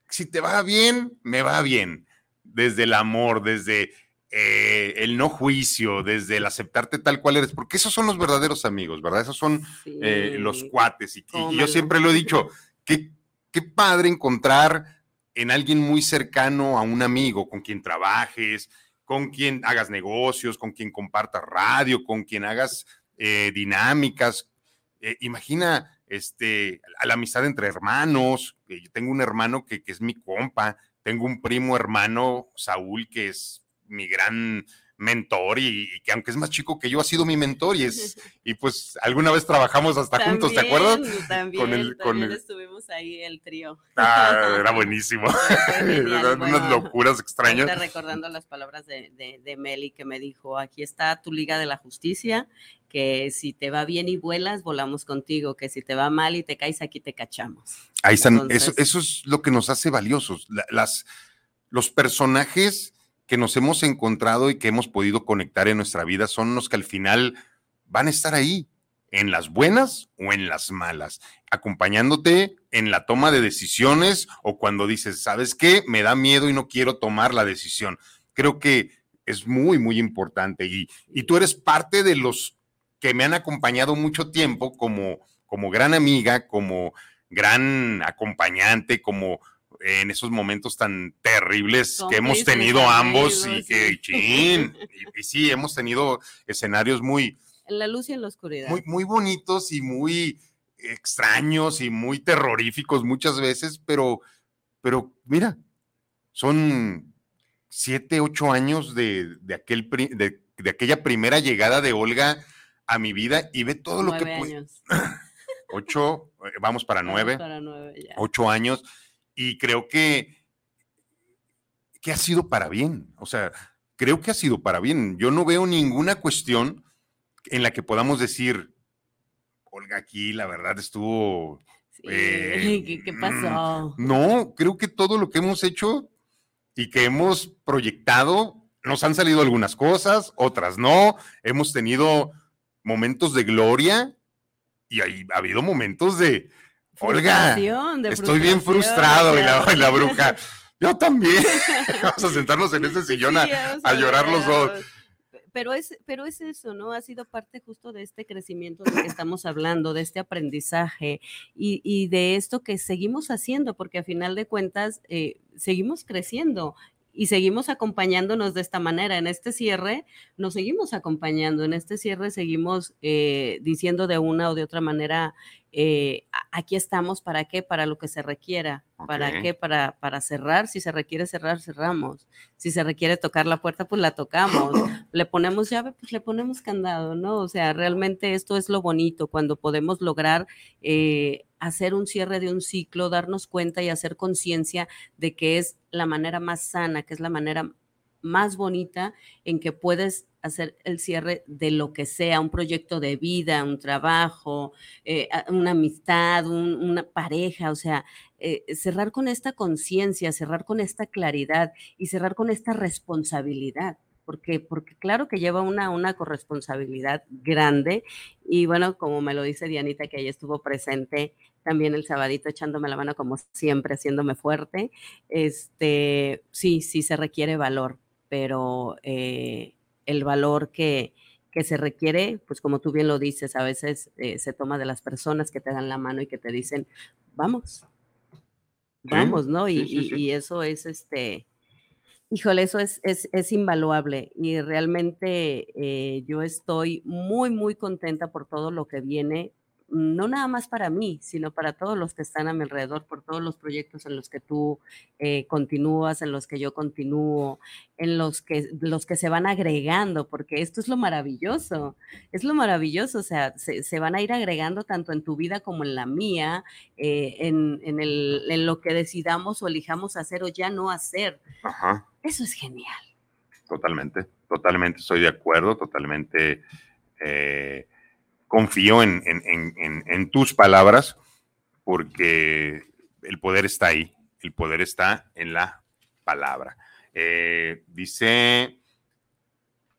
si te va bien, me va bien, desde el amor, desde eh, el no juicio, desde el aceptarte tal cual eres, porque esos son los verdaderos amigos, ¿verdad? Esos son Sí. los cuates. Y, y yo siempre lo he dicho, qué, qué padre encontrar en alguien muy cercano a un amigo con quien trabajes, con quien hagas negocios, con quien compartas radio, con quien hagas eh, dinámicas. Eh, imagina este, a la amistad entre hermanos. Yo tengo un hermano que, que es mi compa, tengo un primo hermano, Saúl, que es mi gran mentor y, y que aunque es más chico que yo, ha sido mi mentor y es, y pues alguna vez trabajamos hasta juntos, ¿te acuerdas? También, Con el- con también el- estuvimos ahí el trío. Ah, era buenísimo. Eran unas locuras extrañas. Recordando las palabras de, de, de Meli que me dijo, aquí está tu Liga de la Justicia, que si te va bien y vuelas, volamos contigo, que si te va mal y te caes, aquí te cachamos. Ahí están, Entonces- eso, eso es lo que nos hace valiosos. la- las, los personajes que nos hemos encontrado y que hemos podido conectar en nuestra vida son los que al final van a estar ahí, en las buenas o en las malas, acompañándote en la toma de decisiones o cuando dices, ¿sabes qué? Me da miedo y no quiero tomar la decisión. Creo que es muy, muy importante y, y tú eres parte de los que me han acompañado mucho tiempo como, como gran amiga, como gran acompañante, como en esos momentos tan terribles que hemos tenido ambos y que, sí. chin, y, y sí, hemos tenido escenarios muy, En la luz y en la oscuridad. muy, muy bonitos y muy extraños y muy terroríficos muchas veces, pero, pero mira, son siete, ocho años de, de aquel, de, de aquella primera llegada de Olga a mi vida y ve todo lo que Nueve años. Ocho, eh, vamos para Vamos nueve, Para nueve ya. ocho años, y creo que, que ha sido para bien. O sea, creo que ha sido para bien. Yo no veo ninguna cuestión en la que podamos decir, Olga, aquí la verdad estuvo. Sí, eh, ¿Qué, qué pasó? No, creo que todo lo que hemos hecho y que hemos proyectado, nos han salido algunas cosas, otras no. Hemos tenido momentos de gloria y hay, ha habido momentos de, Olga, de estoy bien frustrado y la, claro. y la bruja. Yo también. Vamos a sentarnos en ese sillón a, Sí, vamos a llorar los dos. pero es, pero es eso, ¿no? Ha sido parte justo de este crecimiento del que estamos hablando, de este aprendizaje y, y de esto que seguimos haciendo, porque a final de cuentas eh, seguimos creciendo y seguimos acompañándonos de esta manera. En este cierre nos seguimos acompañando, en este cierre seguimos eh, diciendo de una o de otra manera, eh, aquí estamos, ¿para qué? Para lo que se requiera. ¿Para qué? Para, para cerrar. Si se requiere cerrar, cerramos. Si se requiere tocar la puerta, pues la tocamos. le ponemos llave, pues le ponemos candado, ¿no? O sea, realmente esto es lo bonito, cuando podemos lograr eh, hacer un cierre de un ciclo, darnos cuenta y hacer conciencia de que es la manera más sana, que es la manera más bonita en que puedes hacer el cierre de lo que sea, un proyecto de vida, un trabajo, eh, una amistad, una pareja, o sea, eh, cerrar con esta conciencia, cerrar con esta claridad y cerrar con esta responsabilidad. Porque, porque claro que lleva una, una corresponsabilidad grande y bueno, como me lo dice Dianita, que ahí estuvo presente también el sabadito echándome la mano como siempre, haciéndome fuerte, este, sí, sí se requiere valor, pero eh, el valor que, que, se requiere, pues como tú bien lo dices, a veces eh, se toma de las personas que te dan la mano y que te dicen, vamos, vamos, ¿no? Y, y, eso es este, híjole, eso es, es, es invaluable y realmente eh, yo estoy muy, muy contenta por todo lo que viene no nada más para mí, sino para todos los que están a mi alrededor, por todos los proyectos en los que tú eh, continúas, en los que yo continúo, en los que, los que se van agregando, porque esto es lo maravilloso, es lo maravilloso, o sea, se, van a ir agregando tanto en tu vida como en la mía, eh, en, en, el, en, lo que decidamos o elijamos hacer o ya no hacer. Ajá. Eso es genial. Totalmente, totalmente estoy de acuerdo, totalmente. Eh, confío en, tus palabras porque el poder está ahí, el poder está en la palabra. Eh, dice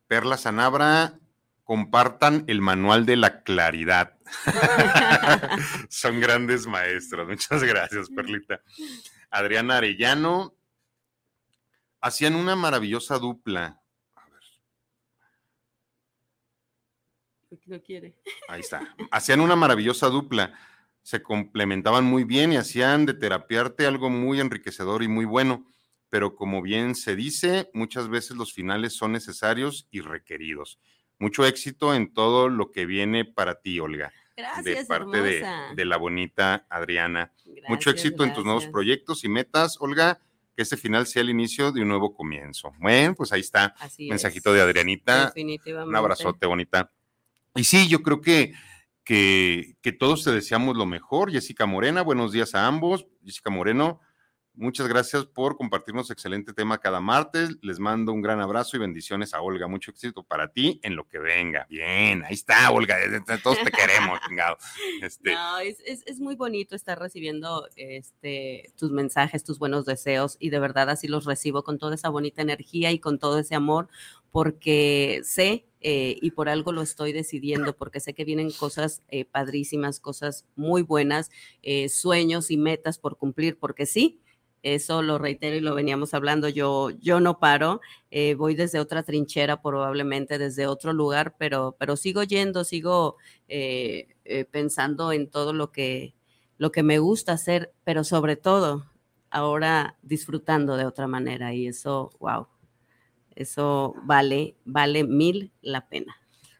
Perla Sanabra, compartan el manual de la claridad. Son grandes maestros. Muchas gracias, Perlita. Adriana Arellano, hacían una maravillosa dupla. No quiere. Ahí está. Hacían una maravillosa dupla. Se complementaban muy bien y hacían de terapiarte algo muy enriquecedor y muy bueno. Pero como bien se dice, muchas veces los finales son necesarios y requeridos. Mucho éxito en todo lo que viene para ti, Olga. Gracias, de parte de, la bonita Adriana. Mucho éxito en tus nuevos proyectos y metas, Olga. Que este final sea el inicio de un nuevo comienzo. Bueno, pues ahí está. Mensajito de Adrianita. Definitivamente. Un abrazote, bonita. Y sí, yo creo que, que, que, todos te deseamos lo mejor. Jessica Morena, buenos días a ambos. Jessica Moreno, muchas gracias por compartirnos excelente tema cada martes. Les mando un gran abrazo y bendiciones a Olga. Mucho éxito para ti en lo que venga. Bien, ahí está, Olga. Todos te queremos, chingado. Este... No, es, es, es, muy bonito estar recibiendo este, tus mensajes, tus buenos deseos y de verdad así los recibo con toda esa bonita energía y con todo ese amor porque sé eh, y por algo lo estoy decidiendo, porque sé que vienen cosas eh, padrísimas, cosas muy buenas, eh, sueños y metas por cumplir, porque sí, eso lo reitero y lo veníamos hablando, yo, yo no paro, voy desde otra trinchera probablemente, desde otro lugar, pero, pero sigo yendo, sigo pensando en todo lo que, lo que me gusta hacer, pero sobre todo ahora disfrutando de otra manera y eso, wow, eso vale, vale mil la pena.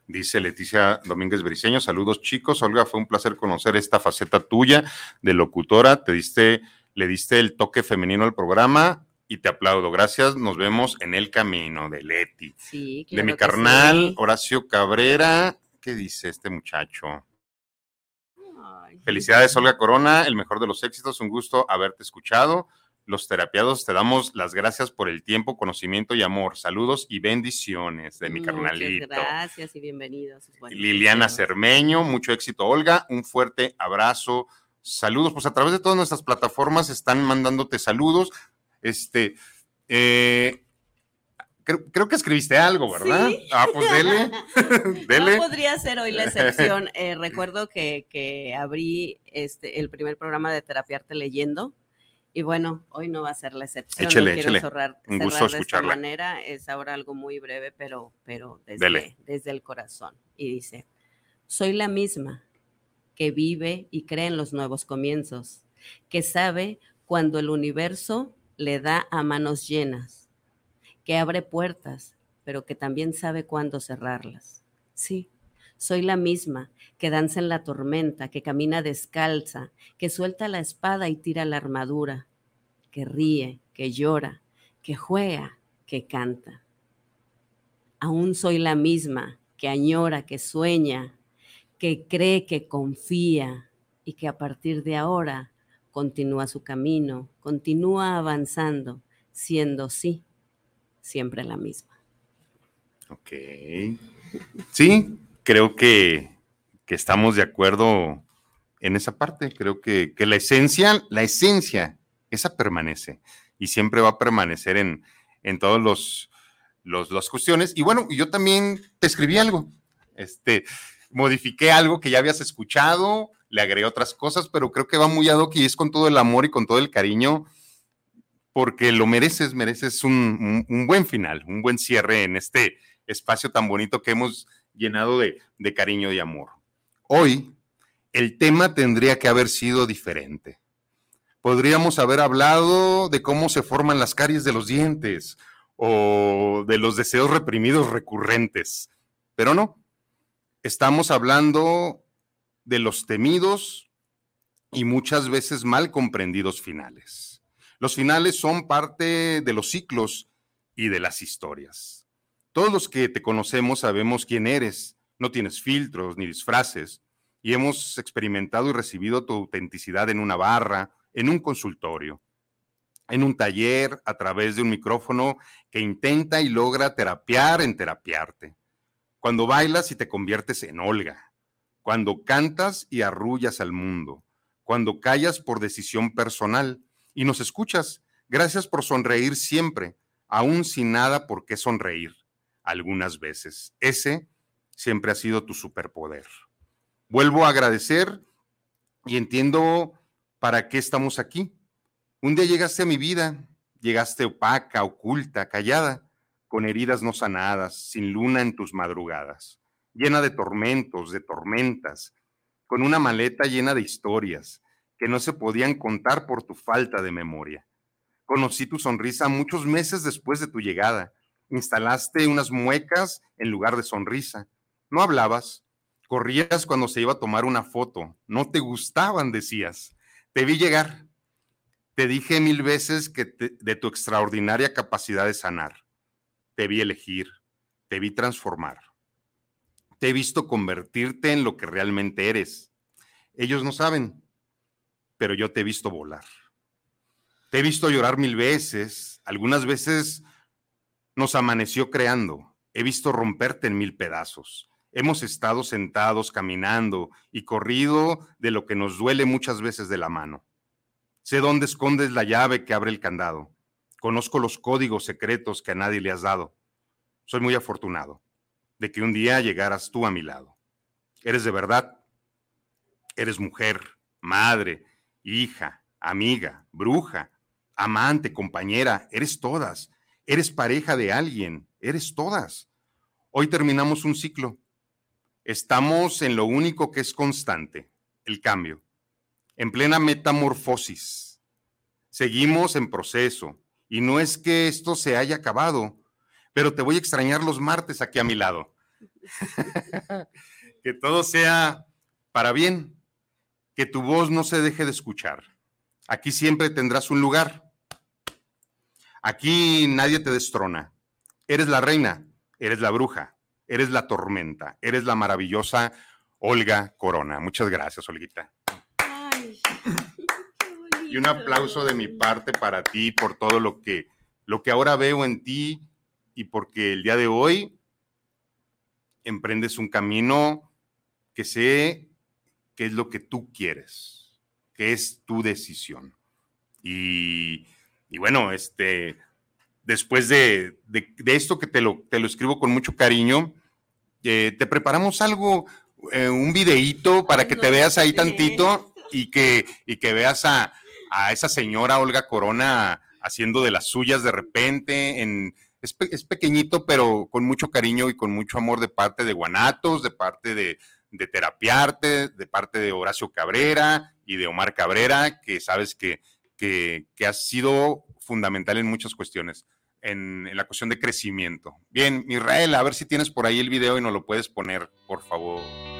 Dice Leticia Domínguez Briceño, saludos chicos. Olga, fue un placer conocer esta faceta tuya de locutora. Te diste, le diste el toque femenino al programa y te aplaudo. Gracias. Nos vemos en el camino de Leti. Sí, de mi carnal, Horacio Cabrera. ¿Qué dice este muchacho? Felicidades, Olga Corona, el mejor de los éxitos. Un gusto haberte escuchado los terapiados te damos las gracias por el tiempo, conocimiento y amor. Saludos y bendiciones de mi Muchas carnalito. Gracias y bienvenidos. Liliana Cermeño, mucho éxito, Olga. Un fuerte abrazo. Saludos, pues a través de todas nuestras plataformas están mandándote saludos. Este, eh, Creo, que escribiste algo, ¿verdad? Ah, pues dele. dele. No podría ser hoy la excepción. Eh, recuerdo que, que, abrí este, el primer programa de Terapiarte leyendo Y bueno, hoy no va a ser la excepción. Échele, no quiero échele. Un gusto cerrar de esta manera. Es ahora algo muy breve, pero, pero Dele. desde, desde el corazón. Y dice, soy la misma que vive y cree en los nuevos comienzos, que sabe cuando el universo le da a manos llenas, que abre puertas, pero que también sabe cuándo cerrarlas. Sí, soy la misma que danza en la tormenta, que camina descalza, que suelta la espada y tira la armadura, que ríe, que llora, que juega, que canta. Aún soy la misma que añora, que sueña, que cree, que confía y que a partir de ahora continúa su camino, continúa avanzando, siendo sí, siempre la misma. Ok. Sí, creo que, que estamos de acuerdo en esa parte. Creo que, que la esencia, la esencia, esa permanece y siempre va a permanecer en, en todos los, los, las cuestiones. Y bueno, yo también te escribí algo. Este, modifiqué algo que ya habías escuchado, le agregué otras cosas, pero creo que va muy ad hoc y es con todo el amor y con todo el cariño, porque lo mereces, mereces un, un- un buen final, un buen cierre en este espacio tan bonito que hemos llenado de, de cariño y amor. Hoy, el tema tendría que haber sido diferente. Podríamos haber hablado de cómo se forman las caries de los dientes o de los deseos reprimidos recurrentes, pero no. Estamos hablando de los temidos y muchas veces mal comprendidos finales. Los finales son parte de los ciclos y de las historias. Todos los que te conocemos sabemos quién eres, no tienes filtros ni disfraces y hemos experimentado y recibido tu autenticidad en una barra, en un consultorio, en un taller, a través de un micrófono que intenta y logra terapiar en terapiarte. Cuando bailas y te conviertes en Olga, cuando cantas y arrullas al mundo, cuando callas por decisión personal y nos escuchas. Gracias por sonreír siempre, aún sin nada por qué sonreír. Algunas veces. Ese siempre ha sido tu superpoder. Vuelvo a agradecer y entiendo para qué estamos aquí. Un día llegaste a mi vida, llegaste opaca, oculta, callada, con heridas no sanadas, sin luna en tus madrugadas, llena de tormentos, de tormentas, con una maleta llena de historias que no se podían contar por tu falta de memoria. Conocí tu sonrisa muchos meses después de tu llegada. Instalaste unas muecas en lugar de sonrisa. No hablabas, corrías cuando se iba a tomar una foto. No te gustaban, decías. Te vi llegar. Te dije mil veces que de tu extraordinaria capacidad de sanar. Te vi elegir, te vi transformar. Te he visto convertirte en lo que realmente eres. Ellos no saben, pero yo te he visto volar. Te he visto llorar mil veces, algunas veces nos amaneció creando. He visto romperte en mil pedazos. Hemos estado sentados caminando y corrido de lo que nos duele muchas veces de la mano. Sé dónde escondes la llave que abre el candado. Conozco los códigos secretos que a nadie le has dado. Soy muy afortunado de que un día llegaras tú a mi lado. Eres de verdad. Eres mujer, madre, hija, amiga, bruja, amante, compañera. Eres todas. Eres pareja de alguien. Eres todas. Hoy terminamos un ciclo. Estamos en lo único que es constante, el cambio, en plena metamorfosis. Seguimos en proceso y no es que esto se haya acabado, pero te voy a extrañar los martes aquí a mi lado. que todo sea para bien, que tu voz no se deje de escuchar. Aquí siempre tendrás un lugar. Aquí nadie te destrona. Eres la reina, eres la bruja, eres la tormenta, eres la maravillosa Olga Corona. Muchas gracias, Olguita. Ay, Y un aplauso de mi parte para ti por todo lo que, lo que ahora veo en ti y porque el día de hoy emprendes un camino que sé que es lo que tú quieres, que es tu decisión. Y, y bueno, este, después de, de- de esto que te lo, te lo escribo con mucho cariño, eh, te preparamos algo, eh, un videíto para que no te veas ahí tantito y que, y que veas a, a esa señora Olga Corona haciendo de las suyas de repente. En, es, pequeñito, pero con mucho cariño y con mucho amor de parte de Guanatos, de parte de, de Terapiarte, de parte de Horacio Cabrera y de Omar Cabrera, que sabes que, que, que ha sido fundamental en muchas cuestiones. En, en, la cuestión de crecimiento. Bien, Israel, a ver si tienes por ahí el video y nos lo puedes poner, por favor.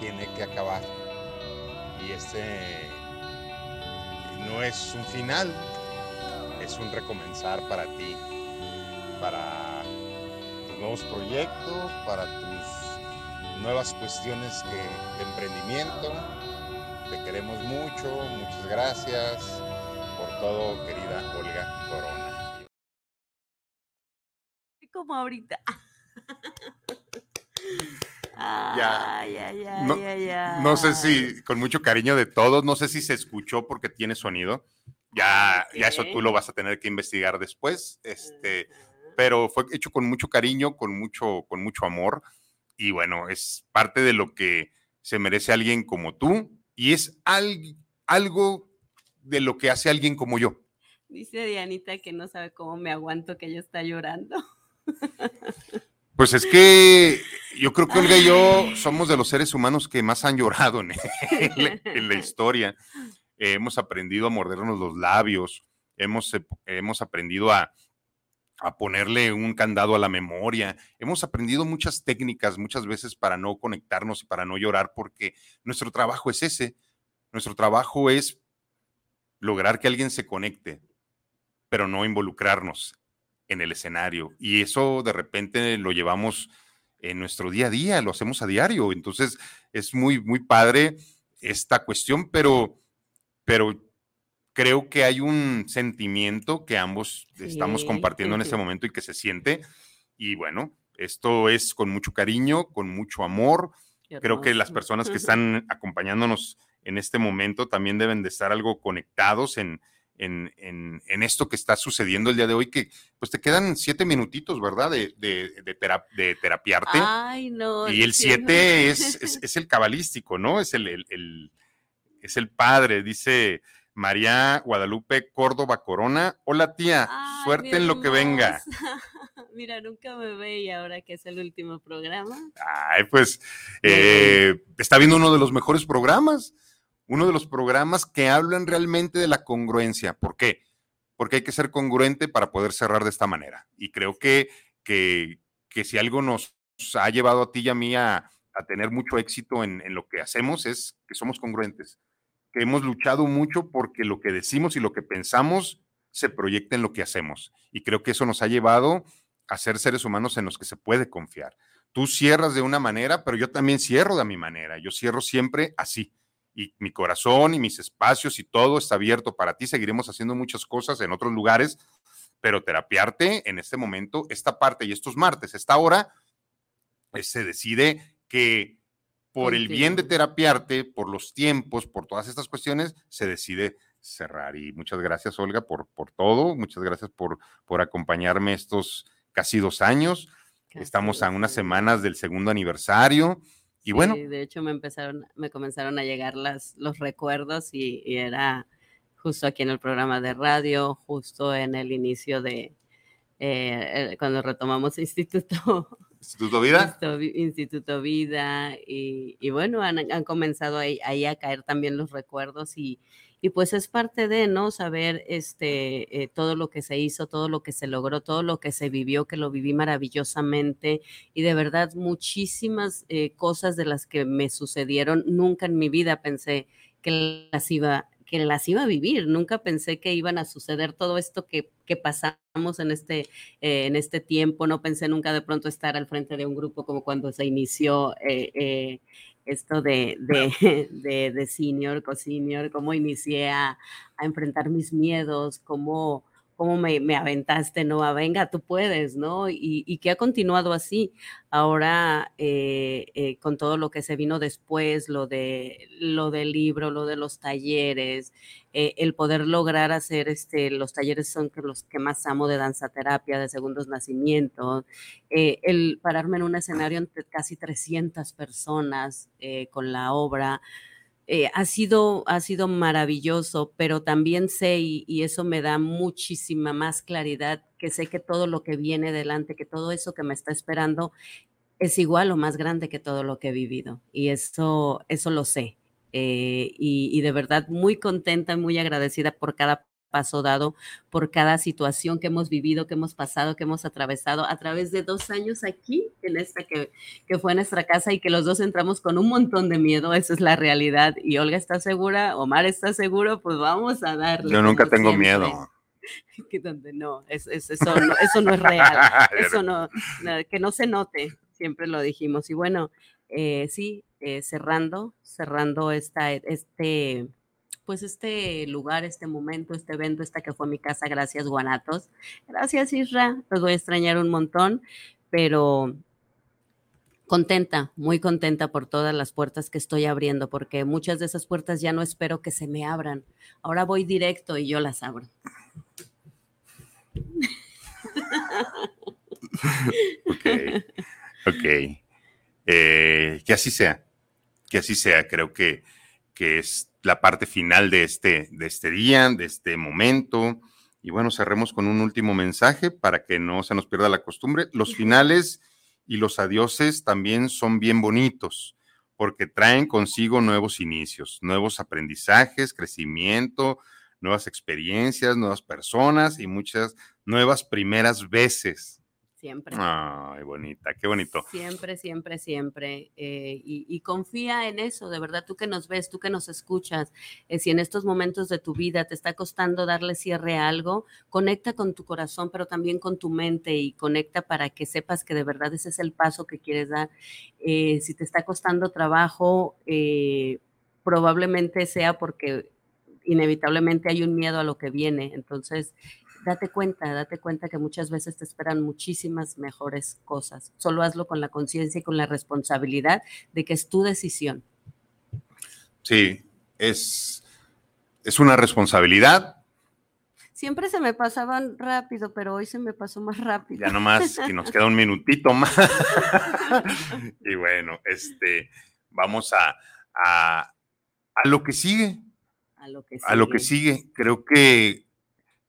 Tiene que acabar. Y este no es un final, es un recomenzar para ti, para tus nuevos proyectos, para tus nuevas cuestiones que, de emprendimiento. Te queremos mucho, muchas gracias por todo, querida Olga Corona. Como ahorita. ya. Ay, ay, no, ay. no sé si, con mucho cariño de todos, no sé si se escuchó porque tiene sonido. Ya, ya eso tú lo vas a tener que investigar después. Este, pero fue hecho con mucho cariño, con mucho, con mucho amor. Y bueno, es parte de lo que se merece alguien como tú. Y es al, algo de lo que hace alguien como yo. Dice Dianita que no sabe cómo me aguanto que ella está llorando. Pues es que yo creo que Olga y yo somos de los seres humanos que más han llorado en, la, historia. Eh, hemos aprendido a mordernos los labios, hemos, hemos aprendido a, a, ponerle un candado a la memoria, hemos aprendido muchas técnicas muchas veces para no conectarnos y para no llorar, porque nuestro trabajo es ese. Nuestro trabajo es lograr que alguien se conecte, pero no involucrarnos en el escenario. Y eso de repente lo llevamos en nuestro día a día, lo hacemos a diario. Entonces es muy, muy padre esta cuestión, pero, pero creo que hay un sentimiento que ambos sí. estamos compartiendo en este momento y que se siente. Y bueno, esto es con mucho cariño, con mucho amor. Creo que las personas que están acompañándonos en este momento también deben de estar algo conectados en, en, en, en, esto que está sucediendo el día de hoy, que pues te quedan siete minutitos, ¿verdad? De, de, de, terap de terapiarte. Ay, no. Y el siete es, es, es, el cabalístico, ¿no? Es el, el, el, es el padre, dice María Guadalupe Córdoba Corona. Hola tía, Ay, suerte en lo que venga. Mira, nunca me ve y ahora que es el último programa. Ay, pues eh, está viendo uno de los mejores programas uno de los programas que hablan realmente de la congruencia. ¿Por qué? Porque hay que ser congruente para poder cerrar de esta manera. Y creo que, que, que si algo nos ha llevado a ti y a mí a, a tener mucho éxito en, en, lo que hacemos es que somos congruentes, que hemos luchado mucho porque lo que decimos y lo que pensamos se proyecta en lo que hacemos. Y creo que eso nos ha llevado a ser seres humanos en los que se puede confiar. Tú cierras de una manera, pero yo también cierro de mi manera. Yo cierro siempre así y mi corazón y mis espacios y todo está abierto para ti. Seguiremos haciendo muchas cosas en otros lugares, pero terapiarte en este momento, esta parte y estos martes, esta hora, pues, se decide que por el bien de terapiarte, por los tiempos, por todas estas cuestiones, se decide cerrar. Y muchas gracias, Olga, por, por todo. Muchas gracias por, por acompañarme estos casi dos años. Casi Estamos a unas semanas del segundo aniversario. Y bueno. Sí, de hecho, me empezaron, me comenzaron a llegar las, los recuerdos y, y, era justo aquí en el programa de radio, justo en el inicio de eh, cuando retomamos Instituto. Instituto Vida. Instituto Vida. Y, y bueno, han, han comenzado ahí, ahí, a caer también los recuerdos y, y pues es parte de, ¿no? Saber este, eh, todo lo que se hizo, todo lo que se logró, todo lo que se vivió, que lo viví maravillosamente y de verdad muchísimas eh, cosas de las que me sucedieron, nunca en mi vida pensé que las iba que las iba a vivir. Nunca pensé que iban a suceder todo esto que, que pasamos en este, eh, en este tiempo. No pensé nunca de pronto estar al frente de un grupo como cuando se inició esto de, de, de, de, senior, co-senior, cómo inicié a, a enfrentar mis miedos, cómo cómo me, aventaste, ¿no? Venga, tú puedes, ¿no? Y, que ha continuado así. Ahora, eh, eh, con todo lo que se vino después, lo, de, lo del libro, lo de los talleres, eh, el poder lograr hacer, este, los talleres son los que más amo de danza terapia, de segundos nacimientos, el pararme en un escenario entre casi 300 personas con la obra, eh, ha, sido, ha sido maravilloso, pero también sé, y, eso me da muchísima más claridad, que sé que todo lo que viene delante, que todo eso que me está esperando es igual o más grande que todo lo que he vivido. Y eso, eso lo sé. Eh, y, y de verdad muy contenta y muy agradecida por cada paso dado por cada situación que hemos vivido, que hemos pasado, que hemos atravesado a través de dos años aquí, en esta que, que fue nuestra casa y que los dos entramos con un montón de miedo, esa es la realidad. Y Olga está segura, Omar está seguro, pues vamos a darle. Yo nunca tengo siempre. miedo. Que donde no, es, es, eso, no, eso no es real, eso no, que no se note, siempre lo dijimos. Y bueno, eh, sí, eh, cerrando, cerrando esta, este pues este lugar, este momento, este evento, esta que fue mi casa, gracias Guanatos. Gracias Isra, los voy a extrañar un montón, pero contenta, muy contenta por todas las puertas que estoy abriendo, porque muchas de esas puertas ya no espero que se me abran. Ahora voy directo y yo las abro. ok, ok. Eh, que así sea, que así sea. Creo que, que es la parte final de este, de este día, de este momento. Y bueno, cerremos con un último mensaje para que no se nos pierda la costumbre. Los finales y los adioses también son bien bonitos porque traen consigo nuevos inicios, nuevos aprendizajes, crecimiento, nuevas experiencias, nuevas personas y muchas nuevas primeras veces. Siempre. Ay, bonita, qué bonito. Siempre, siempre, siempre. Eh, y, y, confía en eso, de verdad, tú que nos ves, tú que nos escuchas, eh, si en estos momentos de tu vida te está costando darle cierre a algo, conecta con tu corazón, pero también con tu mente y conecta para que sepas que de verdad ese es el paso que quieres dar. Eh, si te está costando trabajo, eh, probablemente sea porque inevitablemente hay un miedo a lo que viene. Entonces, date cuenta, date cuenta que muchas veces te esperan muchísimas mejores cosas. Solo hazlo con la conciencia y con la responsabilidad de que es tu decisión. Sí, es, es una responsabilidad. Siempre se me pasaban rápido, pero hoy se me pasó más rápido. Ya nomás, que nos queda un minutito más. y bueno, este, vamos a, a, a lo que sigue. A lo que sigue. A lo que sigue. Creo que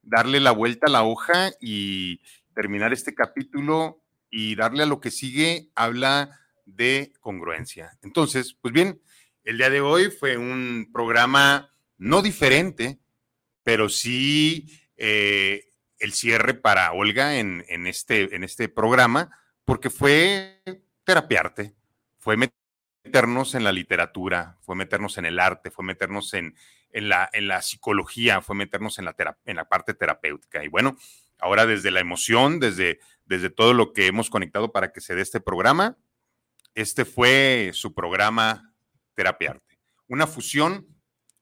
darle la vuelta a la hoja y terminar este capítulo y darle a lo que sigue habla de congruencia. Entonces, pues bien, el día de hoy fue un programa no diferente, pero sí eh, el cierre para Olga en, este, en este programa, porque fue terapiarte, fue meternos en la literatura, fue meternos en el arte, fue meternos en, en la, en la psicología, fue meternos en la, en la parte terapéutica. Y bueno, ahora desde la emoción, desde, desde todo lo que hemos conectado para que se dé este programa, este fue su programa Terapia Arte. Una fusión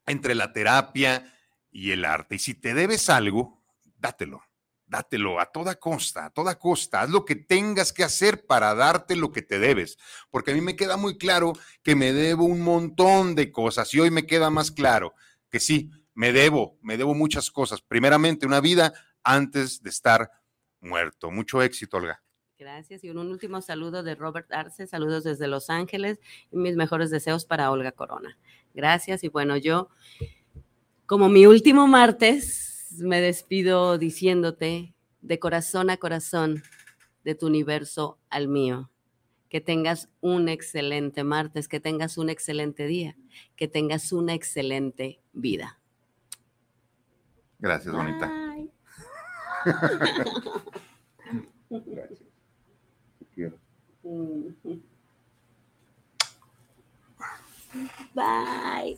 entre la terapia y el arte. Y si te debes algo, dátelo, dátelo a toda costa, a toda costa. Haz lo que tengas que hacer para darte lo que te debes. Porque a mí me queda muy claro que me debo un montón de cosas y hoy me queda más claro que sí, me debo, me debo muchas cosas. Primeramente, una vida antes de estar muerto. Mucho éxito, Olga. Gracias. Y un último saludo de Robert Arce. Saludos desde Los Ángeles y mis mejores deseos para Olga Corona. Gracias. Y bueno, yo, como mi último martes, me despido diciéndote de corazón a corazón, de tu universo al mío. Que tengas un excelente martes, que tengas un excelente día, que tengas una excelente vida. Gracias, bonita. Gracias. Quiero. Bye.